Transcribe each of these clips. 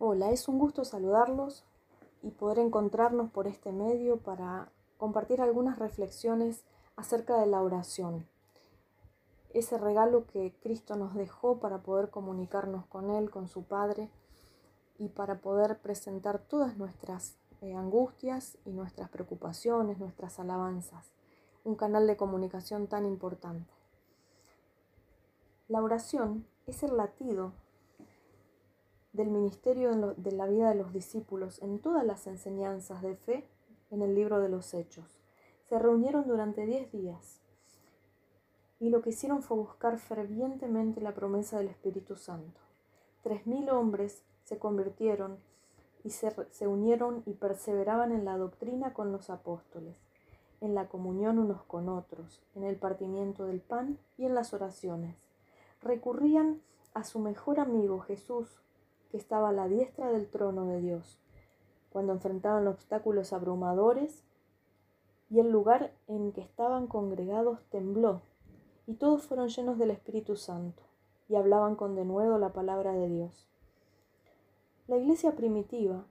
Hola, es un gusto saludarlos y poder encontrarnos por este medio para compartir algunas reflexiones acerca de la oración. Ese regalo que Cristo nos dejó para poder comunicarnos con Él, con su Padre y para poder presentar todas nuestras eh, angustias y nuestras preocupaciones, nuestras alabanzas. Un canal de comunicación tan importante. La oración es el latido del ministerio de la vida de los discípulos en todas las enseñanzas de fe en el libro de los Hechos. Se reunieron durante diez días y lo que hicieron fue buscar fervientemente la promesa del Espíritu Santo. Tres mil hombres se convirtieron y se, se, unieron y perseveraban en la doctrina con los apóstoles, en la comunión unos con otros, en el partimiento del pan y en las oraciones. Recurrían a su mejor amigo Jesús, que estaba a la diestra del trono de Dios, cuando enfrentaban obstáculos abrumadores y el lugar en que estaban congregados tembló, y todos fueron llenos del Espíritu Santo, y hablaban con denuedo la palabra de Dios. La iglesia primitiva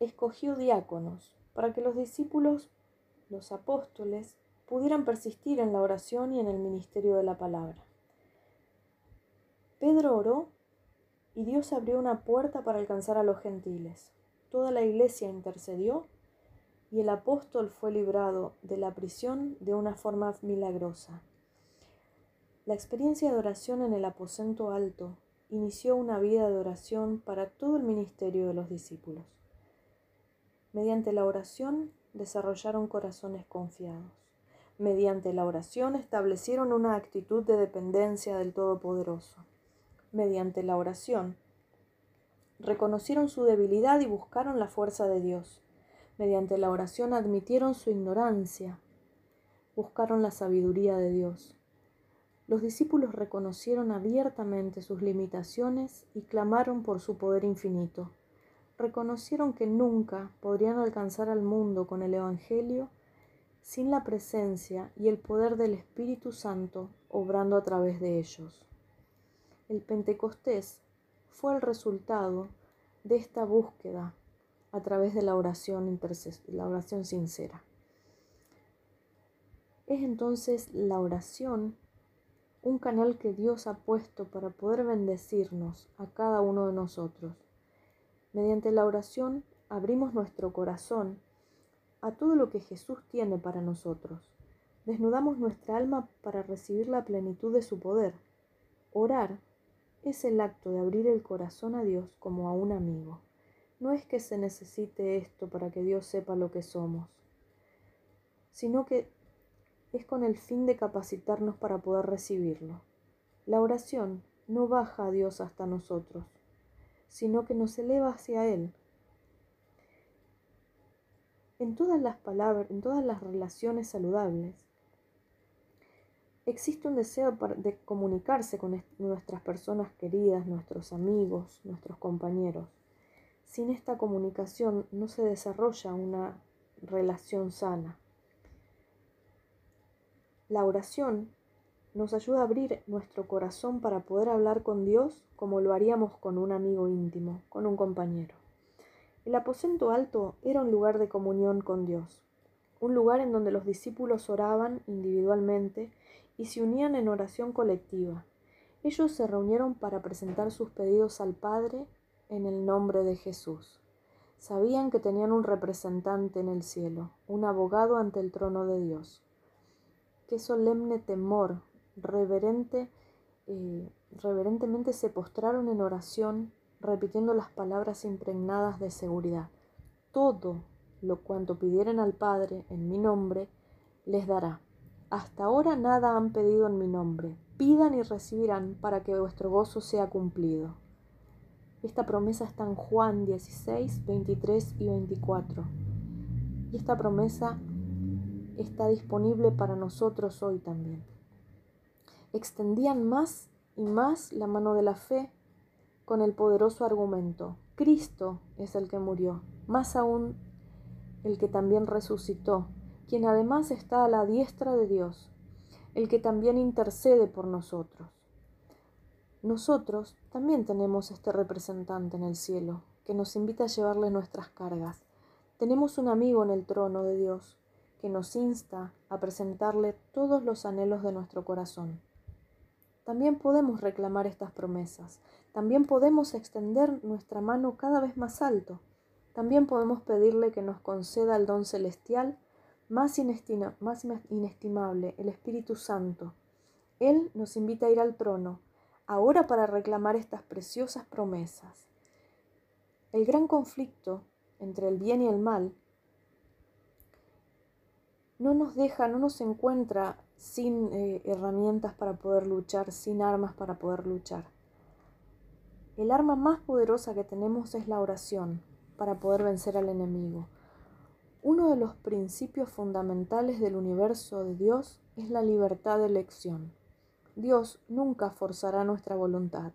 escogió diáconos para que los discípulos, los apóstoles, pudieran persistir en la oración y en el ministerio de la palabra. Pedro oró y Dios abrió una puerta para alcanzar a los gentiles. Toda la iglesia intercedió y el apóstol fue librado de la prisión de una forma milagrosa. La experiencia de oración en el aposento alto inició una vida de oración para todo el ministerio de los discípulos. Mediante la oración desarrollaron corazones confiados. Mediante la oración establecieron una actitud de dependencia del Todopoderoso mediante la oración. Reconocieron su debilidad y buscaron la fuerza de Dios. Mediante la oración admitieron su ignorancia, buscaron la sabiduría de Dios. Los discípulos reconocieron abiertamente sus limitaciones y clamaron por su poder infinito. Reconocieron que nunca podrían alcanzar al mundo con el Evangelio sin la presencia y el poder del Espíritu Santo obrando a través de ellos. El Pentecostés fue el resultado de esta búsqueda a través de la oración, la oración sincera. Es entonces la oración un canal que Dios ha puesto para poder bendecirnos a cada uno de nosotros. Mediante la oración abrimos nuestro corazón a todo lo que Jesús tiene para nosotros. Desnudamos nuestra alma para recibir la plenitud de su poder. Orar es el acto de abrir el corazón a Dios como a un amigo. No es que se necesite esto para que Dios sepa lo que somos, sino que es con el fin de capacitarnos para poder recibirlo. La oración no baja a Dios hasta nosotros, sino que nos eleva hacia Él. En todas las palabras, en todas las relaciones saludables, existe un deseo de comunicarse con nuestras personas queridas, nuestros amigos, nuestros compañeros. Sin esta comunicación no se desarrolla una relación sana. La oración nos ayuda a abrir nuestro corazón para poder hablar con Dios como lo haríamos con un amigo íntimo, con un compañero. El aposento alto era un lugar de comunión con Dios, un lugar en donde los discípulos oraban individualmente y se unían en oración colectiva. Ellos se reunieron para presentar sus pedidos al Padre en el nombre de Jesús. Sabían que tenían un representante en el cielo, un abogado ante el trono de Dios. Qué solemne temor, reverente, eh, reverentemente se postraron en oración, repitiendo las palabras impregnadas de seguridad. Todo lo cuanto pidieren al Padre en mi nombre, les dará. Hasta ahora nada han pedido en mi nombre. Pidan y recibirán para que vuestro gozo sea cumplido. Esta promesa está en Juan 16, 23 y 24. Y esta promesa está disponible para nosotros hoy también. Extendían más y más la mano de la fe con el poderoso argumento, Cristo es el que murió, más aún el que también resucitó quien además está a la diestra de Dios, el que también intercede por nosotros. nosotros también tenemos este representante en el cielo que nos invita a llevarle nuestras cargas. Tenemos un amigo en el trono de Dios que nos insta a presentarle todos los anhelos de nuestro corazón. También podemos reclamar estas promesas, también podemos extender nuestra mano cada vez más alto, también podemos pedirle que nos conceda el don celestial más, inestimable, el Espíritu Santo. Él nos invita a ir al trono, ahora para reclamar estas preciosas promesas. El gran conflicto entre el bien y el mal no nos deja, no nos encuentra sin eh, herramientas para poder luchar, sin armas para poder luchar. El arma más poderosa que tenemos es la oración para poder vencer al enemigo. Uno de los principios fundamentales del universo de Dios es la libertad de elección. Dios nunca forzará nuestra voluntad,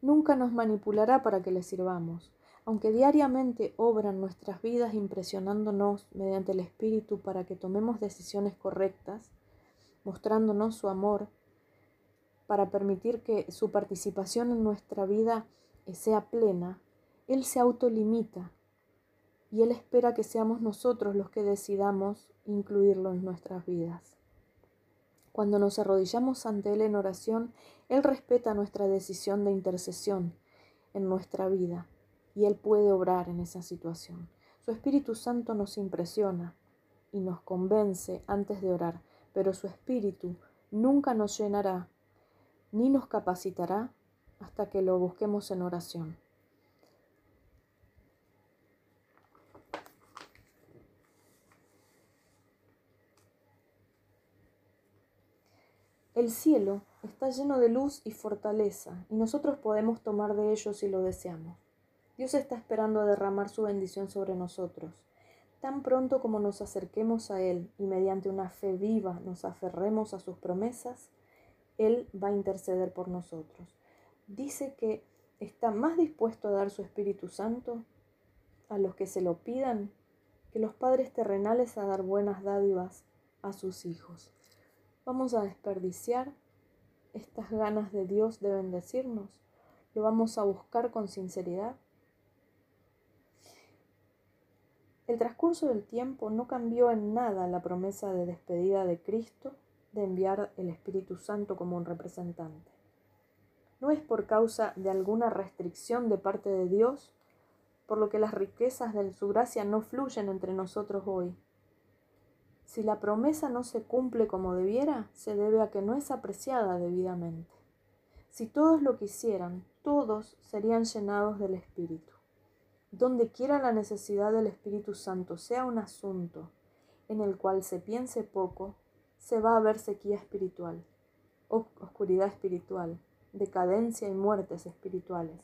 nunca nos manipulará para que le sirvamos aunque diariamente obran nuestras vidas impresionándonos mediante el Espíritu para que tomemos decisiones correctas, mostrándonos su amor, para permitir que su participación en nuestra vida eh, sea plena, Él se autolimita y Él espera que seamos nosotros los que decidamos incluirlo en nuestras vidas. Cuando nos arrodillamos ante Él en oración, Él respeta nuestra decisión de intercesión en nuestra vida y Él puede obrar en esa situación. Su Espíritu Santo nos impresiona y nos convence antes de orar, pero su Espíritu nunca nos llenará ni nos capacitará hasta que lo busquemos en oración. El cielo está lleno de luz y fortaleza, y nosotros podemos tomar de ello si lo deseamos. Dios está esperando a derramar su bendición sobre nosotros. Tan pronto como nos acerquemos a Él y mediante una fe viva nos aferremos a sus promesas, Él va a interceder por nosotros. Dice que está más dispuesto a dar su Espíritu Santo a los que se lo pidan que los padres terrenales a dar buenas dádivas a sus hijos. Vamos a desperdiciar estas ganas de Dios de bendecirnos. Lo vamos a buscar con sinceridad. El transcurso del tiempo no cambió en nada la promesa de despedida de Cristo de enviar el Espíritu Santo como un representante. No es por causa de alguna restricción de parte de Dios, por lo que las riquezas de su gracia no fluyen entre nosotros hoy. Si la promesa no se cumple como debiera, se debe a que no es apreciada debidamente. Si todos lo quisieran, todos serían llenados del Espíritu. Donde quiera la necesidad del Espíritu Santo sea un asunto en el cual se piense poco, se va a ver sequía espiritual, oscuridad espiritual, decadencia y muertes espirituales.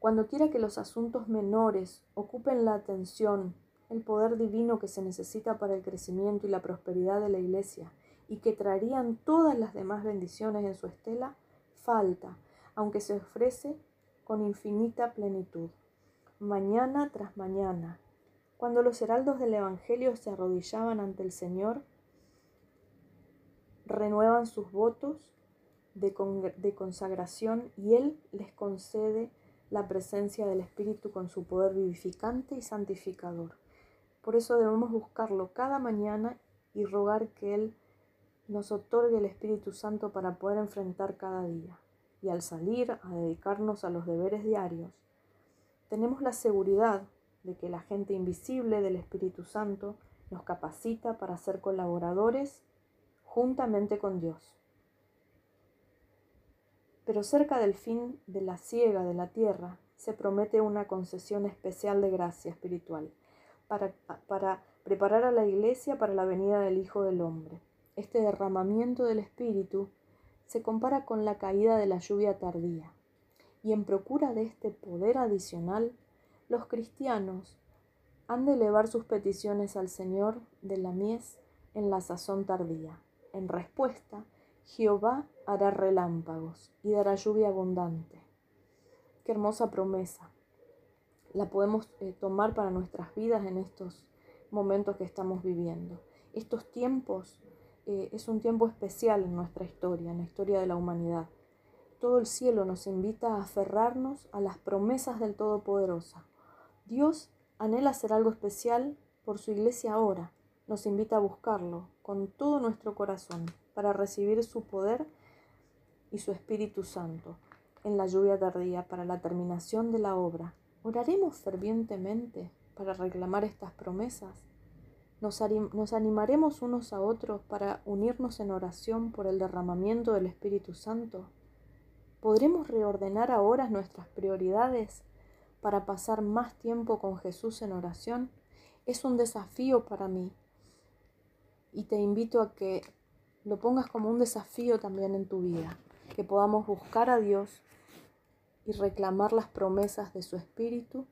Cuando quiera que los asuntos menores ocupen la atención, el poder divino que se necesita para el crecimiento y la prosperidad de la Iglesia, y que traerían todas las demás bendiciones en su estela, falta, aunque se ofrece con infinita plenitud, mañana tras mañana. Cuando los heraldos del Evangelio se arrodillaban ante el Señor, renuevan sus votos de, consagración y Él les concede la presencia del Espíritu con su poder vivificante y santificador. Por eso debemos buscarlo cada mañana y rogar que Él nos otorgue el Espíritu Santo para poder enfrentar cada día y al salir a dedicarnos a los deberes diarios, tenemos la seguridad de que la gente invisible del Espíritu Santo nos capacita para ser colaboradores juntamente con Dios. Pero cerca del fin de la siega de la tierra se promete una concesión especial de gracia espiritual para, para preparar a la iglesia para la venida del Hijo del Hombre. Este derramamiento del Espíritu se compara con la caída de la lluvia tardía. Y en procura de este poder adicional, los cristianos han de elevar sus peticiones al Señor de la mies en la sazón tardía. En respuesta, Jehová hará relámpagos y dará lluvia abundante. Qué hermosa promesa. La podemos eh, tomar para nuestras vidas en estos momentos que estamos viviendo. Estos tiempos eh, es un tiempo especial en nuestra historia, en la historia de la humanidad. todo el cielo nos invita a aferrarnos a las promesas del Todopoderoso. Dios anhela hacer algo especial por su iglesia ahora. Nos invita a buscarlo con todo nuestro corazón para recibir su poder y su Espíritu Santo en la lluvia tardía para la terminación de la obra. ¿Oraremos fervientemente para reclamar estas promesas? ¿Nos, ¿Nos, animaremos unos a otros para unirnos en oración por el derramamiento del Espíritu Santo? ¿Podremos reordenar ahora nuestras prioridades para pasar más tiempo con Jesús en oración? Es un desafío para mí y te invito a que lo pongas como un desafío también en tu vida, que podamos buscar a Dios y reclamar las promesas de su Espíritu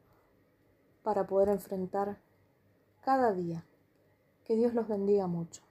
para poder enfrentar cada día. Que Dios los bendiga mucho.